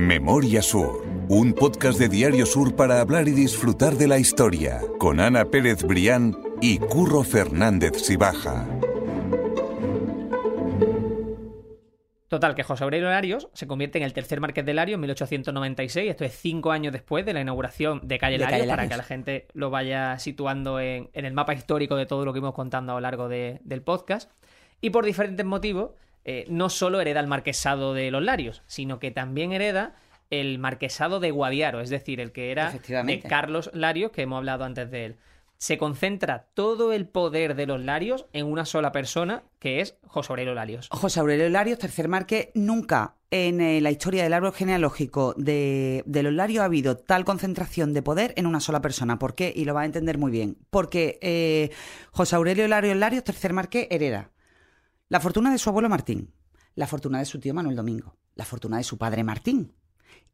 Memoria Sur, un podcast de Diario Sur para hablar y disfrutar de la historia, con Ana Pérez Brián y Curro Fernández Sibaja. Total, que José Aurelio Larios se convierte en el tercer marqués de Larios en 1896. Esto es cinco años después de la inauguración de Calle De Larios, Calle para que la gente lo vaya situando en, en el mapa histórico de todo lo que hemos contando a lo largo de- del podcast. Y por diferentes motivos, eh, no solo hereda el marquesado de los Larios, sino que también hereda el marquesado de Guadiaro, es decir, el que era de. Carlos Larios, que hemos hablado antes de él. Se concentra todo el poder de los Larios en una sola persona, que es José Aurelio Larios. José Aurelio Larios, tercer marqués, nunca en eh, la historia del árbol genealógico de, de los Larios ha habido tal concentración de poder en una sola persona. ¿Por qué? Y lo va a entender muy bien. Porque eh, José Aurelio Larios Larios, tercer marqués, hereda la fortuna de su abuelo Martín, la fortuna de su tío Manuel Domingo, la fortuna de su padre Martín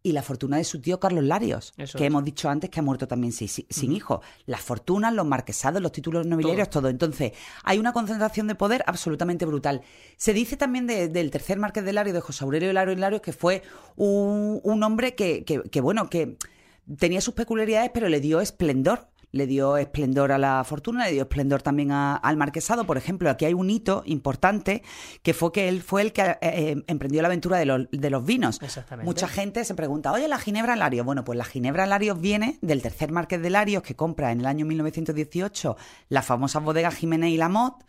y la fortuna de su tío Carlos Larios, Eso que es. hemos dicho antes que ha muerto también sin, sin- hijos. Las fortunas, los marquesados, los títulos nobiliarios, todo. Entonces, hay una concentración de poder absolutamente brutal. Se dice también de- del tercer marqués de Larios, de José Aurelio Larios Larios, que fue un, un hombre que, que- que, bueno, que tenía sus peculiaridades, pero le dio esplendor. Le dio esplendor a la fortuna, le dio esplendor también a- al marquesado. Por ejemplo, aquí hay un hito importante que fue que él fue el que eh, eh, emprendió la aventura de los, de los vinos. Exactamente. Mucha gente se pregunta, oye, la Ginebra Larios. Bueno, pues la Ginebra Larios viene del tercer marqués de Larios que compra en el año 1918 las famosas bodegas Jiménez y Lamotte,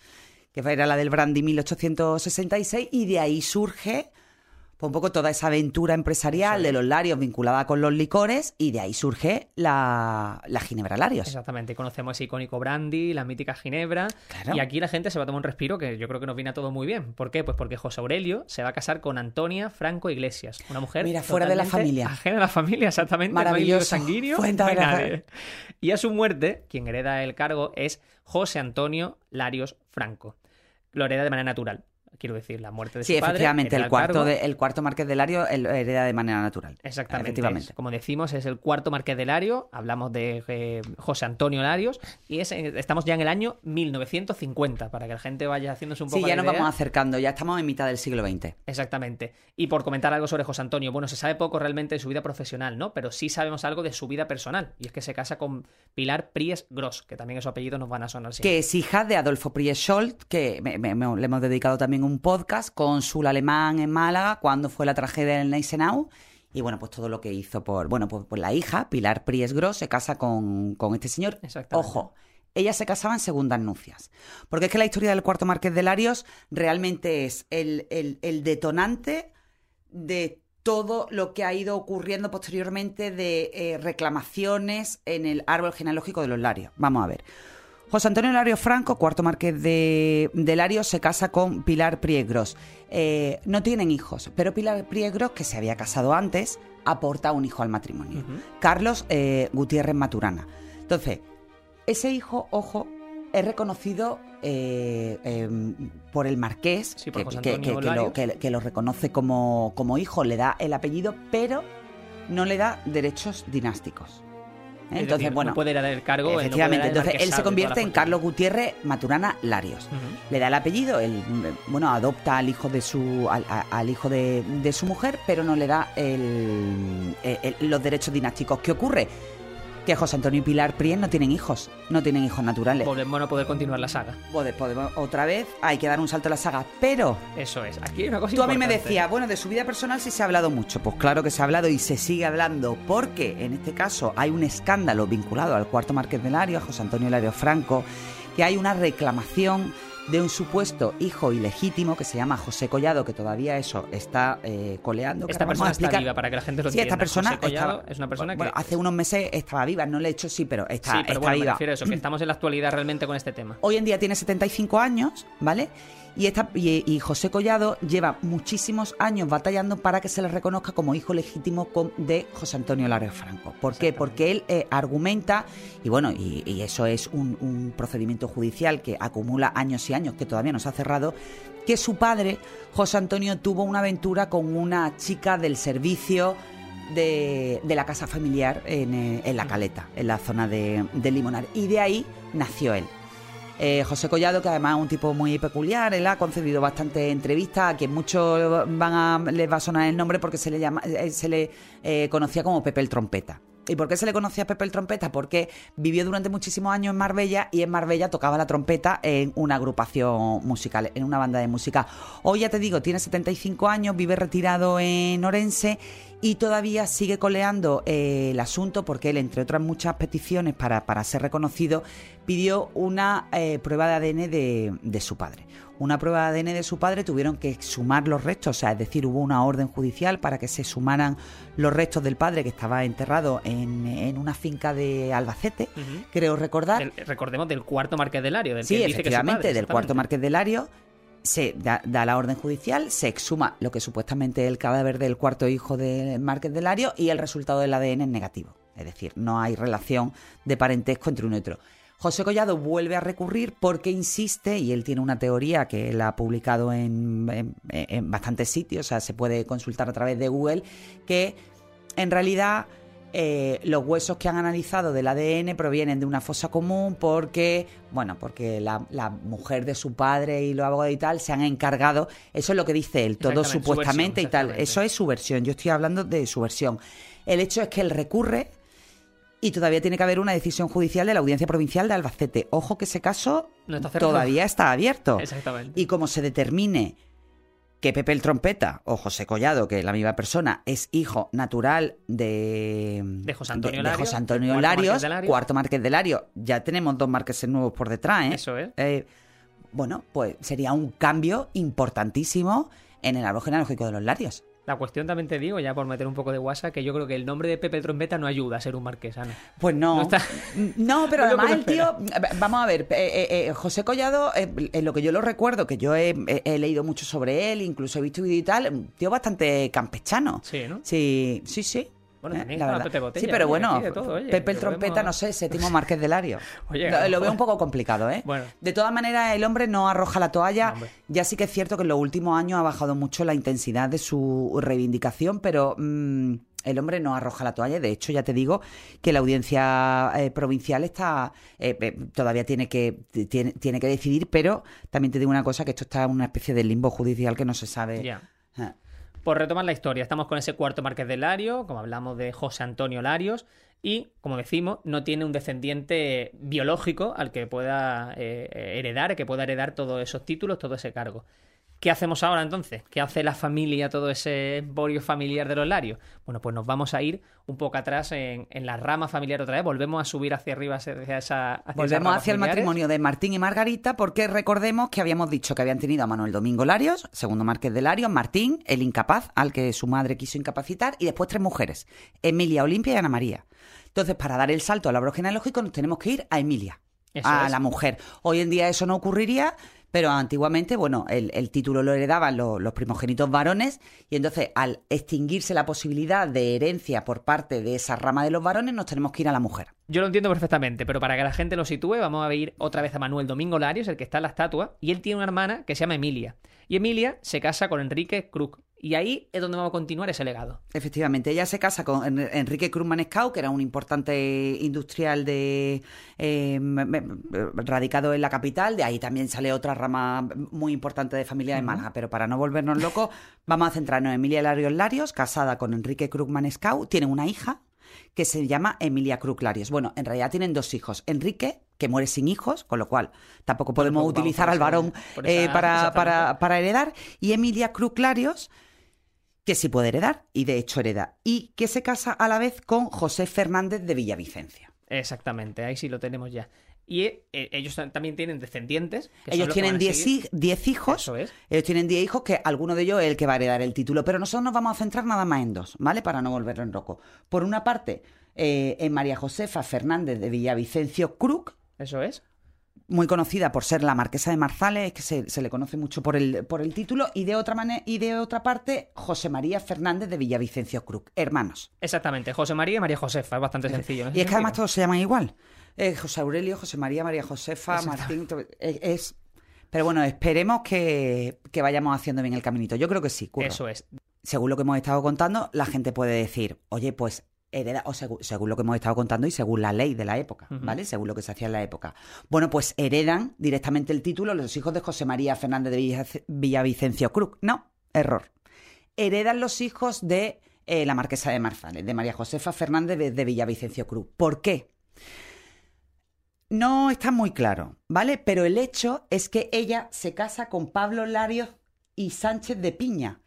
que era la del Brandy 1866, y de ahí surge un poco toda esa aventura empresarial de los Larios vinculada con los licores, y de ahí surge la, la Ginebra Larios. Exactamente, conocemos ese icónico brandy, la mítica ginebra, Claro. y aquí la gente se va a tomar un respiro que yo creo que nos viene a todo muy bien. ¿Por qué? Pues porque José Aurelio se va a casar con Antonia Franco Iglesias, una mujer Mira, fuera de la familia. ajena a la familia, exactamente, no Maravilloso. sanguíneo, no hay de la- nadie. Y a su muerte, quien hereda el cargo es José Antonio Larios Franco. Lo hereda de manera natural. Quiero decir, la muerte de Sí, su padre. efectivamente, hereda el cuarto, cargo. de- el cuarto marqués de Larios el- hereda de manera natural. Exactamente. Efectivamente. es- como decimos, es el cuarto marqués de Lario. Hablamos de eh, José Antonio Larios. Y es, en- estamos ya en el año 1950, para que la gente vaya haciéndose un poco Sí, ya la nos idea. vamos acercando, ya estamos en mitad del siglo XX. Exactamente. Y por comentar algo sobre José Antonio, bueno, se sabe poco realmente de su vida profesional, ¿no? Pero sí sabemos algo de su vida personal. Y es que se casa con Pilar Pries Gross, que también es su apellido nos van a sonar siempre. que es hija de Adolfo Prieschold, que me- me- me- le hemos dedicado también un podcast, cónsul alemán en Málaga, cuando fue la tragedia del Neisenau. Y bueno, pues todo lo que hizo por. Bueno, pues, pues la hija, Pilar Priesgros, se casa con, con este señor. Exactamente. Ojo, ella se casaba en segundas nupcias. Porque es que la historia del cuarto marqués de Larios realmente es el, el- el detonante de todo lo que ha ido ocurriendo posteriormente de eh, reclamaciones en el árbol genealógico de los Larios. Vamos a ver. José Antonio Larios Franco, cuarto marqués de, de Larios, se casa con Pilar Priegros. Eh, no tienen hijos, pero Pilar Priegros, que se había casado antes, aporta un hijo al matrimonio. Carlos eh, Gutiérrez Maturana. Entonces, ese hijo, ojo, es reconocido eh, eh, por el marqués, Sí, por que, lo, que reconoce como, como hijo, le da el apellido, pero no le da derechos dinásticos. ¿Eh? Es Entonces, decir, bueno, no puede heredar el cargo. él no puede efectivamente, entonces él se convierte en. Carlos Gutiérrez Maturana Larios. Le da el apellido, él, mm, bueno, adopta al hijo de su, al, hijo de, de su mujer, pero no le da el- el- el- los derechos dinásticos. ¿Qué ocurre? Que José Antonio y Pilar Pries no tienen hijos, no tienen hijos naturales. Volvemos a poder continuar la saga. Pode- podemos- otra vez hay que dar un salto a la saga, pero Eso es. Aquí hay una cosa tú a mí me decías, bueno, de su vida personal sí se ha hablado mucho. Pues claro que se ha hablado y se sigue hablando, porque en este caso hay un escándalo vinculado al cuarto marqués de Larios, a José Antonio Lario Franco, que hay una reclamación de un supuesto hijo ilegítimo que se llama José Collado, que todavía eso está eh, coleando. que Esta persona está viva para que la gente lo Sí, entienda. esta persona José Collado estaba- es una persona que. Bueno, hace unos meses estaba viva, no le he hecho sí, pero está, sí, pero está bueno, me viva. refiero a eso, que estamos en la actualidad realmente con este tema. Hoy en día tiene 75 años, ¿vale? Y, esta, y, y José Collado lleva muchísimos años batallando para que se le reconozca como hijo legítimo con- de José Antonio Larios Franco. ¿Por qué? Porque él eh, argumenta, y bueno, y, y eso es un, un procedimiento judicial que acumula años y años, que todavía no se ha cerrado, que su padre, José Antonio, tuvo una aventura con una chica del servicio de, de la casa familiar en, eh, en La Caleta, en la zona de, de Limonar. Y de ahí nació él. Eh, José Collado, que además es un tipo muy peculiar, él ha concedido bastantes entrevistas, a quien muchos van a, les va a sonar el nombre porque se le, llama, eh, se le eh, conocía como Pepe el Trompeta. ¿Y por qué se le conocía a Pepe el Trompeta? Porque vivió durante muchísimos años en Marbella y en Marbella tocaba la trompeta en una agrupación musical, en una banda de música. Hoy ya te digo, tiene 75 años, vive retirado en Orense y todavía sigue coleando eh, el asunto porque él, entre otras muchas peticiones para, para ser reconocido, pidió una eh, prueba de ADN de, de su padre una prueba de ADN de su padre, tuvieron que sumar los restos, o sea, es decir, hubo una orden judicial para que se sumaran los restos del padre que estaba enterrado en, en una finca de Albacete, creo recordar. recordemos del cuarto Marqués de Lario, del sí, que efectivamente, del cuarto Marqués de Lario. Se da, la orden judicial, se exhuma lo que supuestamente es el cadáver del cuarto hijo de Márquez de Lario y el resultado del ADN es negativo. Es decir, no hay relación de parentesco entre uno y otro. José Collado vuelve a recurrir porque insiste, y él tiene una teoría que él ha publicado en, en, bastantes sitios, o sea, se puede consultar a través de Google, que en realidad eh, los huesos que han analizado del ADN provienen de una fosa común porque, bueno, porque la, la, mujer de su padre y los abogados y tal se han encargado, eso es lo que dice él, todo supuestamente y tal, eso es su versión, yo estoy hablando de su versión. El hecho es que él recurre y todavía tiene que haber una decisión judicial de la Audiencia Provincial de Albacete. Ojo que ese caso todavía está abierto. Exactamente. Y como se determine que Pepe el Trompeta o José Collado, que es la misma persona, es hijo natural de, de José Antonio, de, Larios, de José Antonio Larios, cuarto Marqués de Larios, ya tenemos dos marqueses nuevos por detrás, ¿eh? Eso es. Eh, bueno, pues sería un cambio importantísimo en el árbol genealógico de los Larios. La cuestión también te digo, ya por meter un poco de WhatsApp, que yo creo que el nombre de Pepe Trompeta no ayuda a ser un marquesano. Pues no. No, está... no pero además el tío. Vamos a ver, eh, eh, José Collado, eh, en lo que yo lo recuerdo, que yo he, he, leído mucho sobre él, incluso he visto vídeo y tal, un tío bastante campechano. Sí, ¿no? Sí, sí, sí. Bueno, también la verdad. Pepe Botella, sí, pero bueno, todo, oye, Pepe el Trompeta, no sé, séptimo Marqués de Lario. oye, lo, lo, veo un poco complicado, ¿eh? Bueno. De todas maneras, el hombre no arroja la toalla. No, ya sí que es cierto que en los últimos años ha bajado mucho la intensidad de su reivindicación, pero... Mmm, el hombre no arroja la toalla. De hecho, ya te digo que la audiencia eh, provincial está eh, eh, todavía tiene que tiene, tiene, que decidir, pero también te digo una cosa que esto está en una especie de limbo judicial que no se sabe. Yeah. Por retomar la historia, estamos con ese cuarto marqués de Lario, como hablamos de José Antonio Larios, y, como decimos, no tiene un descendiente biológico al que pueda eh, heredar, que pueda heredar todos esos títulos, todo ese cargo. ¿Qué hacemos ahora entonces? ¿Qué hace la familia, todo ese emporio familiar de los Larios? Bueno, pues nos vamos a ir un poco atrás en, en la rama familiar otra vez, volvemos a subir hacia arriba hacia esa... Hacia volvemos hacia el matrimonio de Martín y Margarita porque recordemos que habíamos dicho que habían tenido a Manuel Domingo Larios, segundo marqués de Larios, Martín, el incapaz, al que su madre quiso incapacitar, y después tres mujeres, Emilia, Olimpia y Ana María. Entonces, para dar el salto al árbol genealógico nos tenemos que ir a Emilia, Eso a es. la mujer. Hoy en día eso no ocurriría, pero antiguamente, bueno, el, título lo heredaban los, los, primogénitos varones y entonces al extinguirse la posibilidad de herencia por parte de esa rama de los varones, nos tenemos que ir a la mujer. Yo lo entiendo perfectamente, pero para que la gente lo sitúe, vamos a ir otra vez a Manuel Domingo Larios, el que está en la estatua, y él tiene una hermana que se llama Emilia. Y Emilia se casa con Enrique Krug. Y ahí es donde vamos a continuar ese legado. Efectivamente, ella se casa con Enrique Krugman Scout, que era un importante industrial de eh, radicado en la capital. De ahí también sale otra rama muy importante de familia de Málaga. Uh -huh. Pero para no volvernos locos, vamos a centrarnos en Emilia Larios Larios, casada con Enrique Krugman Scout. Tienen una hija que se llama Emilia Krug Larios. Bueno, en realidad tienen dos hijos. Enrique, que muere sin hijos, con lo cual tampoco podemos Tampoco utilizar al varón eh, para, para, para heredar. Y Emilia Krug Larios, que sí puede heredar, y de hecho hereda. Y que se casa a la vez con José Fernández de Villavicencia. Exactamente, ahí sí lo tenemos ya. Y eh, ellos también tienen descendientes. que Ellos tienen van a 10 seguir. hij- 10 hijos. Eso es. Ellos tienen 10 hijos que alguno de ellos es el que va a heredar el título. Pero nosotros nos vamos a centrar nada más en dos, ¿vale? Para no volverlo en roco. Por una parte, eh, en María Josefa Fernández de Villavicencio Krug, Eso es. Muy conocida por ser la marquesa de Marzales, que se, se le conoce mucho por el, por el título, y de otra manera, y de otra parte, José María Fernández de Villavicencio Krug, hermanos. Exactamente. José María y María Josefa. Es bastante sencillo. en ese Y es que además todos se llaman igual. Eh, José Aurelio, José María, María Josefa. Martín. to- Es, es- Pero bueno, esperemos que, que vayamos haciendo bien el caminito. Yo creo que sí, Curro. Eso es. Según lo que hemos estado contando, la gente puede decir, oye, pues hereda, o según, según lo que hemos estado contando y según la ley de la época, ¿vale? Según lo que se hacía en la época. Bueno, pues heredan directamente el título los hijos de José María Fernández de Villa- Villavicencio Cruz. No, error. Heredan los hijos de eh, la marquesa de Marzales, de María Josefa Fernández de, de Villavicencio Cruz. ¿Por qué? No está muy claro, ¿vale? Pero el hecho es que ella se casa con Pablo Larios y Sánchez de Piña,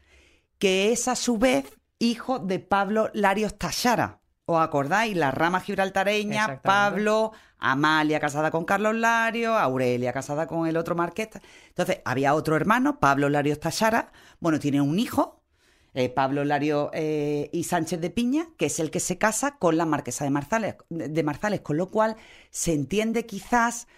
que es a su vez hijo de Pablo Larios Tachara. ¿Os acordáis? La rama gibraltareña. Pablo, Amalia casada con Carlos Larios, Aurelia casada con el otro marqués. Entonces, había otro hermano, Pablo Larios Tachara. Bueno, tiene un hijo, eh, Pablo Lario eh, y Sánchez de Piña, que es el que se casa con la marquesa de Marzales, de Marzales, con lo cual se entiende quizás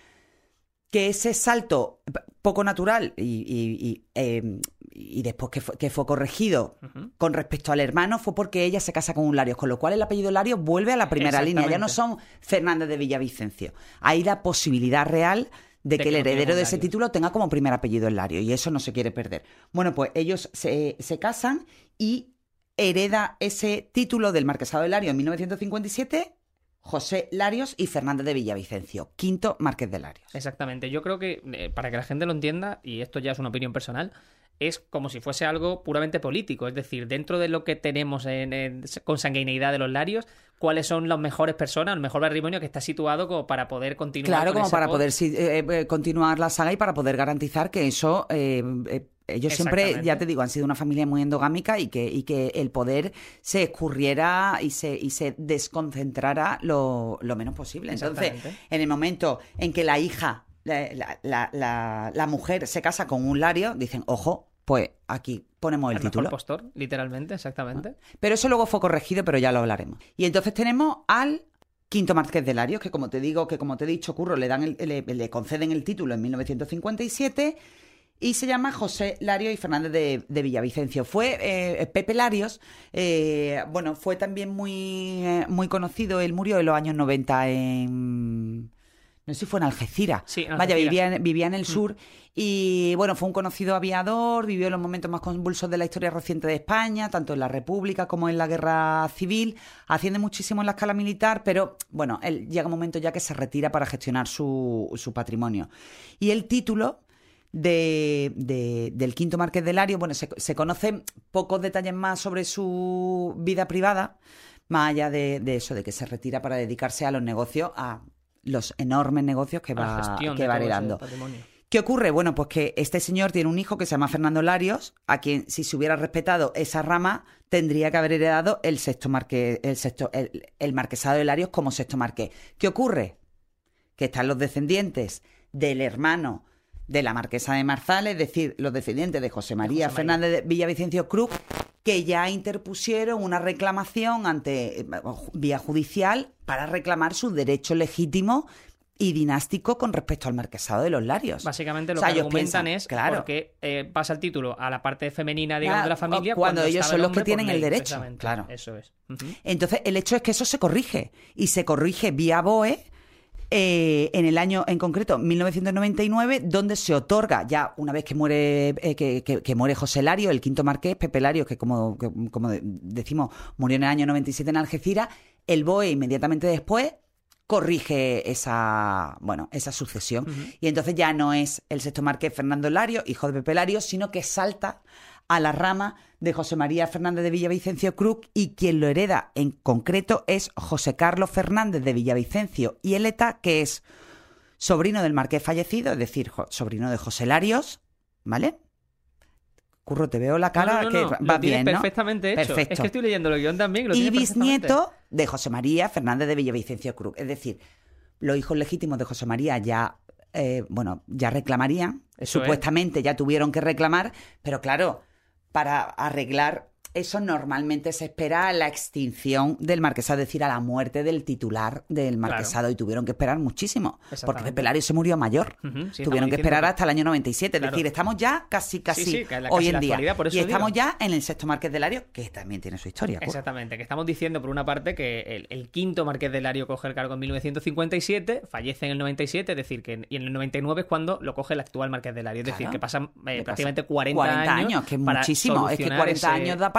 que ese salto p- poco natural y, y- y, eh, y después que fue, que fue corregido con respecto al hermano fue porque ella se casa con un Larios, con lo cual el apellido Larios vuelve a la primera línea, ya no son Fernández de Villavicencio. Hay la posibilidad real de, De que el que heredero de ese Larios. título tenga como primer apellido el Lario y eso no se quiere perder. Bueno, pues ellos se, se casan y hereda ese título del marquesado de Lario en 1957 José Larios y Fernández de Villavicencio, quinto marqués de Larios. Exactamente. Yo creo que, eh, para que la gente lo entienda, y esto ya es una opinión personal, es como si fuese algo puramente político. Es decir, dentro de lo que tenemos en, en consanguineidad de los larios, cuáles son las mejores personas, el mejor patrimonio que está situado como para poder continuar. Claro, con como para pod- poder si- eh, eh, continuar la saga y para poder garantizar que eso... eh, eh, ellos siempre, ya te digo, han sido una familia muy endogámica y que, y que el poder se escurriera y se, y se desconcentrara lo, lo menos posible. Entonces, en el momento en que la hija, la- la- la mujer se casa con un lario, dicen, ojo, pues aquí ponemos el al mejor título. postor, literalmente, exactamente. Pero eso luego fue corregido, pero ya lo hablaremos. Y entonces tenemos al quinto marqués de Larios, que como te digo, que como te he dicho, Curro, le, dan el- le, le conceden el título en 1957 y se llama José Larios y Fernández de, de Villavicencio. Fue eh, Pepe Larios, eh, bueno, fue también muy, eh, muy conocido, él murió en los años 90 en... No sé si fue en Algeciras. Sí, en Vaya, vivía en, vivía en el sur y bueno, fue un conocido aviador, vivió los momentos más convulsos de la historia reciente de España, tanto en la República como en la Guerra Civil, asciende muchísimo en la escala militar, pero bueno, él llega un momento ya que se retira para gestionar su, su patrimonio. Y el título de, de- del quinto marqués de Lario, bueno, se, se conocen pocos detalles más sobre su vida privada, más allá de, de eso, de que se retira para dedicarse a los negocios, a los enormes negocios que va, gestión que va heredando. ¿Qué ocurre? Bueno, pues que este señor tiene un hijo que se llama Fernando Larios, a quien si se hubiera respetado esa rama, tendría que haber heredado el sexto marqués, el sexto, el, el marquesado de Larios como sexto marqués. ¿Qué ocurre? Que están los descendientes del hermano de la marquesa de Marzales, es decir, los descendientes de José María María. Fernández de Villavicencio Cruz, que ya interpusieron una reclamación ante eh, vía judicial para reclamar su derecho legítimo y dinástico con respecto al marquesado de los Larios. Básicamente lo O sea, que argumentan piensan, es claro. porque eh, pasa el título a la parte femenina, digamos, de la familia. cuando ellos son el los que tienen el derecho, claro. Eso es. Entonces, el hecho es que eso se corrige. Y se corrige vía BOE eh, en el año en concreto, 1999, donde se otorga, ya una vez que muere, eh, que, que- que muere José Lario, el quinto marqués, Pepe Lario, que como, que, como de- decimos, murió en el año 97 en Algeciras, el BOE inmediatamente después corrige esa bueno esa sucesión. Y entonces ya no es el sexto marqués Fernando Lario hijo de Pepe Lario sino que salta a la rama de José María Fernández de Villavicencio Cruz y quien lo hereda en concreto es José Carlos Fernández de Villavicencio y Eleta, que es sobrino del marqués fallecido, es decir, sobrino de José Larios, ¿vale? Curro, te veo la cara No, no, no, que va lo bien, perfectamente hecho. Perfecto. Es que estoy leyendo el guion también. y Lo y bisnieto de José María Fernández de Villavicencio Cruz. Es decir, los hijos legítimos de José María ya, eh, bueno, ya reclamarían, Eso es. supuestamente ya tuvieron que reclamar, pero claro, para arreglar eso normalmente se espera a la extinción del marquesado, es decir, a la muerte del titular del marquesado y tuvieron que esperar muchísimo, porque Exactamente. Pepe Lario se murió mayor. Sí, tuvieron que esperar que- hasta el año 97, es decir, estamos ya casi, casi, sí, la- hoy casi en día. actualidad, por eso y estamos digo. ya en el sexto marqués de Lario, que también tiene su historia. Curro. Exactamente, que estamos diciendo por una parte que el, el quinto marqués de Lario coge el cargo en 1957, fallece en el 97, es decir, que en, y en el 99 es cuando lo coge el actual marqués de Lario, es decir, que pasan eh, prácticamente pasa 40, años. que es para muchísimo. Es que solucionar 40 ese- años da ese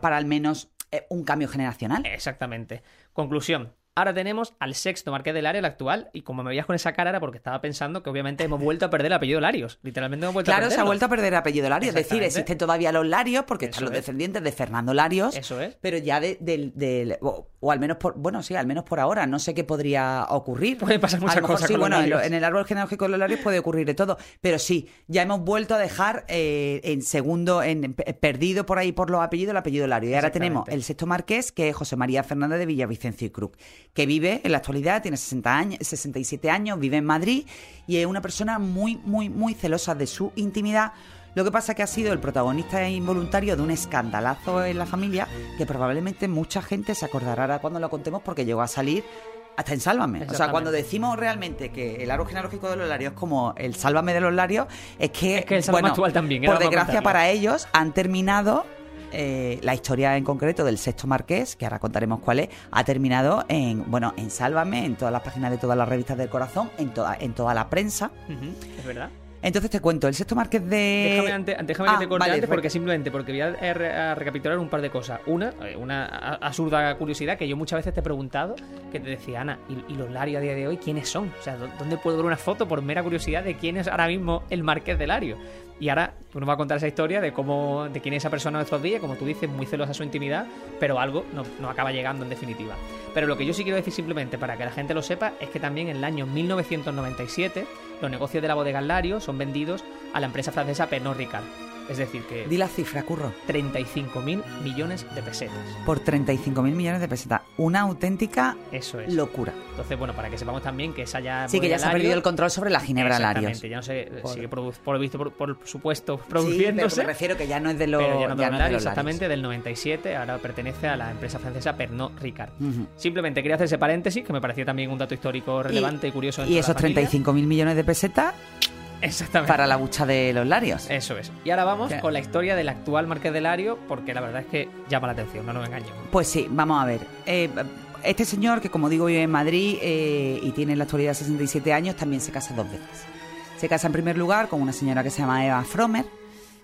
para, al menos eh, un cambio generacional. Exactamente. Conclusión. Ahora tenemos al sexto marqués del área, el actual, y como me veías con esa cara era porque estaba pensando que obviamente hemos vuelto a perder el apellido Larios. Literalmente hemos vuelto Claro, a se ha vuelto a perder el apellido Larios. Es decir, existen todavía los Larios porque están Eso los es. descendientes de Fernando Larios. Eso es. Pero ya de, del- del- o, o al menos por, bueno, sí, al menos por ahora, no sé qué podría ocurrir. Pueden pasar muchas a lo mejor cosas sí, con los bueno, en, Larios. el árbol genealógico de los Larios puede ocurrir de todo, pero sí, ya hemos vuelto a dejar eh, en segundo, en, en- perdido por ahí por los apellidos, el apellido Lario. Y ahora tenemos el sexto marqués, que es José María Fernández de Villavicencio y Cruz, que vive en la actualidad, tiene 60 años, 67 años, vive en Madrid y es una persona muy, muy, muy celosa de su intimidad. Lo que pasa que ha sido el protagonista involuntario de un escandalazo en la familia que probablemente mucha gente se acordará ahora cuando lo contemos porque llegó a salir hasta en Sálvame. O sea, cuando decimos realmente que el árbol genealógico de los Larios es como el Sálvame de los Larios, es que, Es que el Sálvame bueno, actual también, por desgracia para ellos, han terminado eh, la historia en concreto del sexto marqués, que ahora contaremos cuál es, ha terminado en, bueno, en Sálvame, en todas las páginas de todas las revistas del corazón, en toda, en toda la prensa. Es verdad. Entonces te cuento, el sexto marqués de... Déjame, ante- déjame Ah, que te corte vale, antes porque simplemente porque voy a, eh, a recapitular un par de cosas. Una, eh, una absurda curiosidad que yo muchas veces te he preguntado, que te decía, Ana, ¿y, los Larios a día de hoy quiénes son? O sea, ¿dó- ¿dónde puedo ver una foto por mera curiosidad de quién es ahora mismo el Marqués de Lario? Y ahora tú nos vas a contar esa historia de cómo, de quién es esa persona en nuestros días, como tú dices, muy celosa su intimidad, pero algo no, no acaba llegando en definitiva. Pero lo que yo sí quiero decir simplemente para que la gente lo sepa es que también en el año 1997 los negocios de la bodega Lario son vendidos a la empresa francesa Pernod Ricard. Es decir, que Di la cifra, curro. 35.000 millones de pesetas. Por 35.000 millones de pesetas. Una auténtica Eso es. locura. Entonces, bueno, para que sepamos también que esa ya... Sí, que ya se ha perdido el control sobre la Ginebra Larios. Exactamente, ya no sé, Por- sigue por lo visto, por, por supuesto, Sí, pero produciéndose. me refiero que ya no es de los, pero ya no ya Larios, exactamente, del 97, ahora pertenece a la empresa francesa Pernod Ricard. Simplemente quería hacer ese paréntesis, que me pareció también un dato histórico relevante y, curioso. Y dentro de esos la familia. 35.000 millones de pesetas Exactamente. para la bucha de los Larios. Eso es. Y ahora vamos con la historia del actual Marqués de Lario, porque la verdad es que llama la atención, no nos engañemos. Pues sí, vamos a ver. Eh, este señor, que como digo vive en Madrid eh, y tiene en la actualidad 67 años, también se casa dos veces. Se casa en primer lugar con una señora que se llama Eva Fromer,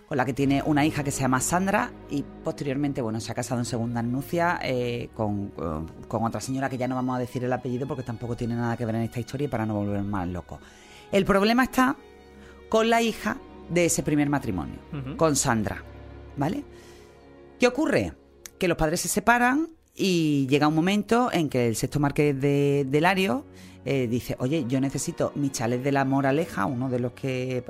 con la que tiene una hija que se llama Sandra, y posteriormente, bueno, se ha casado en segunda nupcia eh, con, con- con otra señora que ya no vamos a decir el apellido porque tampoco tiene nada que ver en esta historia y para no volver más loco. El problema está con la hija de ese primer matrimonio, con Sandra, ¿vale? ¿Qué ocurre? Que los padres se separan y llega un momento en que el sexto marqués de, de Lario eh, dice, oye, yo necesito mi chalet de la Moraleja, uno de los que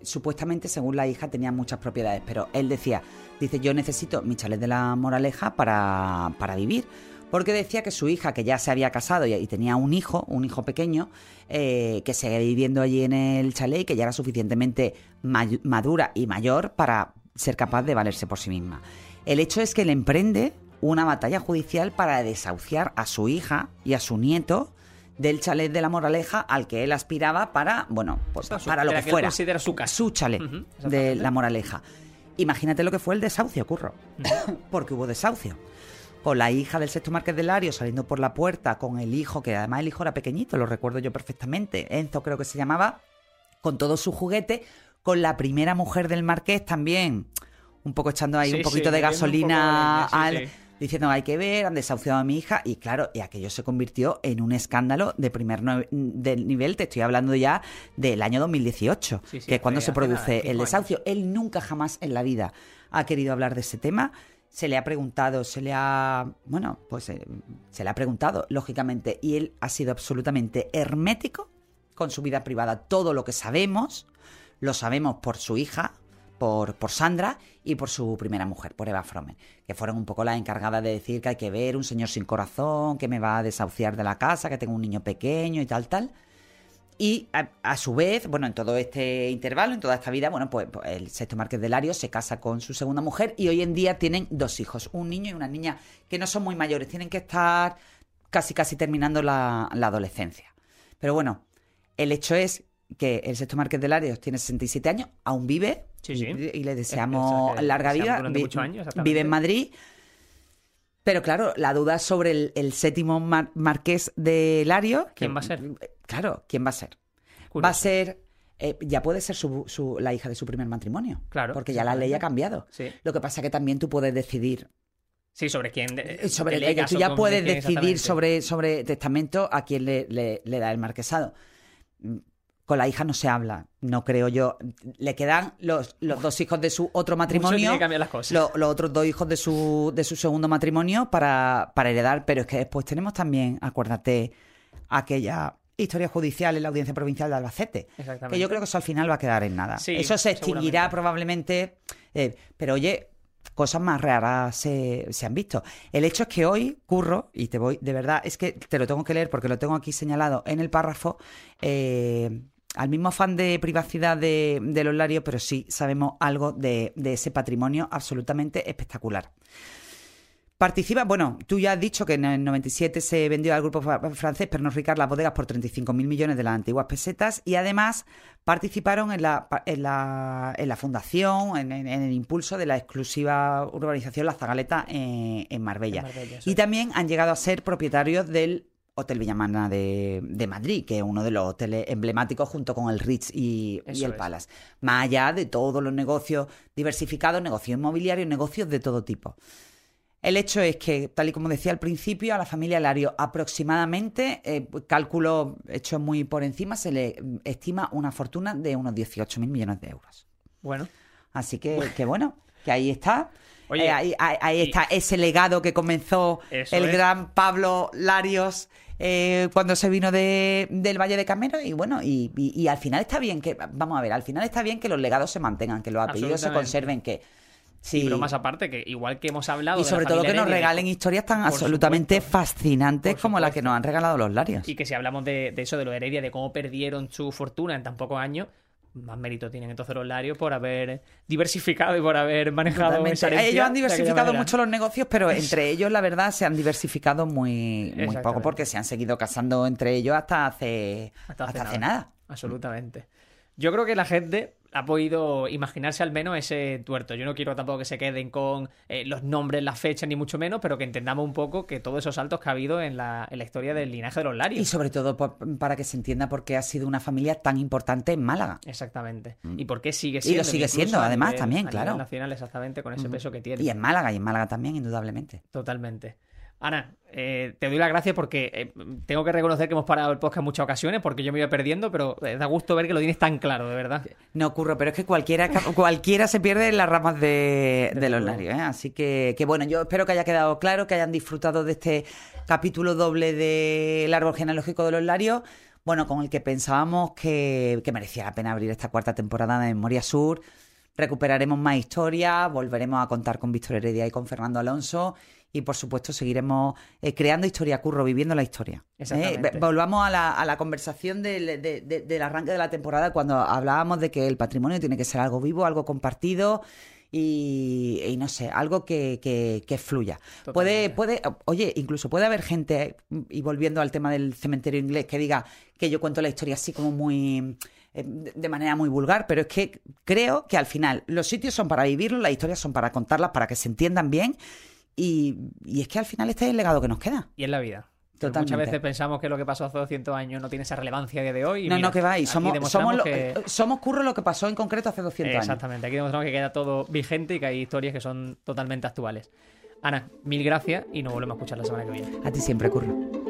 supuestamente, según la hija, tenía muchas propiedades, pero él decía, dice, yo necesito mi chalet de la Moraleja para, para vivir. Porque decía que su hija, que ya se había casado y, y tenía un hijo, un hijo pequeño, eh, que seguía viviendo allí en el chalet y que ya era suficientemente madura y mayor para ser capaz de valerse por sí misma. El hecho es que él emprende una batalla judicial para desahuciar a su hija y a su nieto del chalet de la Moraleja al que él aspiraba para, bueno, pues su- para lo que fuera. considera su casa. Su chalet de la Moraleja. Imagínate lo que fue el desahucio, curro. Porque hubo desahucio. Con la hija del sexto marqués de Lario saliendo por la puerta, con el hijo, que además el hijo era pequeñito, lo recuerdo yo perfectamente. Enzo creo que se llamaba, con todo su juguete, con la primera mujer del marqués también, un poco echando ahí Sí, un sí, poquito de gasolina poco al... sí. Diciendo, hay que ver, han desahuciado a mi hija. Y claro, y aquello se convirtió en un escándalo de primer no- del nivel. Te estoy hablando ya del año 2018, Sí, sí, que es cuando se nada, produce el años. desahucio. Él nunca jamás en la vida ha querido hablar de ese tema. Se le ha preguntado, se le ha. Bueno, pues eh, se le ha preguntado, lógicamente. Y él ha sido absolutamente hermético con su vida privada. Todo lo que sabemos, lo sabemos por su hija, por, por Sandra y por su primera mujer, por Eva Fromen, que fueron un poco las encargadas de decir que hay que ver un señor sin corazón, que me va a desahuciar de la casa, que tengo un niño pequeño y tal, tal. Y a, a su vez, bueno, en todo este intervalo, en toda esta vida, bueno, pues, pues el sexto marqués de Lario se casa con su segunda mujer y hoy en día tienen dos hijos, un niño y una niña, que no son muy mayores, tienen que estar casi casi terminando la, la adolescencia. Pero bueno, el hecho es que el sexto marqués de Larios tiene 67 años, aún vive Sí, sí. y, y le Es- deseamos es- es- larga vida. vive en Madrid. Pero claro, la duda sobre el, el séptimo mar- marqués de Lario. ¿Quién que- va a ser? Claro, ¿quién va a ser? Curioso. Va a ser. eh, ya puede ser su, su- la hija de su primer matrimonio. Claro, Porque ya la ley ha cambiado. Sí. Lo que pasa que también tú puedes decidir Sí, sobre quién. de- Eh, sobre delegas tú ya puedes decidir sobre, sobre testamento a quién le, le- le da el marquesado. Con la hija no se habla, no creo yo. Le quedan los, los dos hijos de su otro matrimonio, que las cosas. lo- los otros dos hijos de su, de su segundo matrimonio para, para heredar, pero es que después tenemos también, acuérdate, aquella historia judicial en la Audiencia Provincial de Albacete, Exactamente. que yo creo que eso al final va a quedar en nada. Sí, eso se extinguirá probablemente, eh, pero oye, cosas más raras se, se han visto. El hecho es que hoy, Curro, y te voy, de verdad, es que te lo tengo que leer porque lo tengo aquí señalado en el párrafo, eh, al mismo afán de privacidad de, de los larios, pero sí sabemos algo de, de ese patrimonio absolutamente espectacular. Participa, bueno, tú ya has dicho que en el 97 se vendió al grupo francés Pernod Ricard las bodegas por 35.000 millones de las antiguas pesetas y además participaron en la, en la, en la fundación, en, en- el impulso de la exclusiva urbanización La Zagaleta en, en Marbella. En Marbella, y también han llegado a ser propietarios del Hotel Villamana de, de Madrid, que es uno de los hoteles emblemáticos junto con el Ritz y, el es. Palace. Más allá de todos los negocios diversificados, negocios inmobiliarios, negocios de todo tipo. El hecho es que, tal y como decía al principio, a la familia Lario aproximadamente, eh, cálculo hecho muy por encima, se le estima una fortuna de unos 18.000 millones de euros. Bueno, Así que, que bueno, que ahí está. Oye, Eh, ahí, ahí- ahí y- está ese legado que comenzó Eso el es. gran Pablo Larios eh, cuando se vino de, del Valle de Camero. Y bueno, y, y- y al final está bien que, vamos a ver, al final está bien que los legados se mantengan, que los apellidos se conserven, que. Sí, y bromas aparte, que igual que hemos hablado. y de la sobre todo que nos Heredia, regalen historias tan absolutamente supuesto. fascinantes como la que nos han regalado los Larios. Y que si hablamos de, de eso, de lo Heredia, de cómo perdieron su fortuna en tan pocos años, más mérito tienen entonces los Larios por haber diversificado y por haber manejado esa Ellos han diversificado mucho los negocios, pero entre ellos, la verdad, se han diversificado muy, muy poco porque se han seguido casando entre ellos hasta hace, Hasta hasta hace hace nada. Absolutamente. Yo creo que la gente ha podido imaginarse al menos ese tuerto. Yo no quiero tampoco que se queden con eh, los nombres, las fechas, ni mucho menos, pero que entendamos un poco que todos esos saltos que ha habido en la, en la historia del linaje de los Y Larios. sobre todo por- para que se entienda por qué ha sido una familia tan importante en Málaga. Exactamente. ¿Y por qué sigue Y siendo? lo sigue siendo, además, nivel- también, claro. nacional, exactamente, con ese peso que tiene. Y en Málaga, y en Málaga también, indudablemente. Totalmente. Ana, eh, te doy las gracias porque eh, tengo que reconocer que hemos parado el podcast en muchas ocasiones porque yo me iba perdiendo, pero eh, da gusto ver que lo tienes tan claro, de verdad. No ocurre, pero es que cualquiera, cualquiera se pierde en las ramas de, de los Larios. ¿eh? Así que, que bueno, yo espero que haya quedado claro, que hayan disfrutado de este capítulo doble del árbol genealógico de los Larios. Bueno, con el que pensábamos que, que merecía la pena abrir esta cuarta temporada de Memoria Sur. Recuperaremos más historias, volveremos a contar con Víctor Heredia y con Fernando Alonso. Y por supuesto seguiremos eh, creando historia, Curro, viviendo la historia. ¿eh? Exactamente. Volvamos a la, a la conversación del, de- de- del arranque de la temporada cuando hablábamos de que el patrimonio tiene que ser algo vivo, algo compartido y, y no sé, algo que, que- que fluya. Puede, puede, oye, incluso puede haber gente, y volviendo al tema del cementerio inglés, que diga que yo cuento la historia así como muy de de manera muy vulgar, pero es que creo que al final los sitios son para vivirlos, las historias son para contarlas, para que se entiendan bien. Y, y es que al final este es el legado que nos queda. Y en la vida. Muchas veces pensamos que lo que pasó hace 200 años no tiene esa relevancia a día de hoy. y no, mira, no, que va. Somos, somos, lo- que- eh, somos curro lo que pasó en concreto hace 200 años. Exactamente, aquí demostramos que queda todo vigente y que hay historias que son totalmente actuales. Ana, mil gracias y nos volvemos a escuchar la semana que viene. A ti siempre, curro.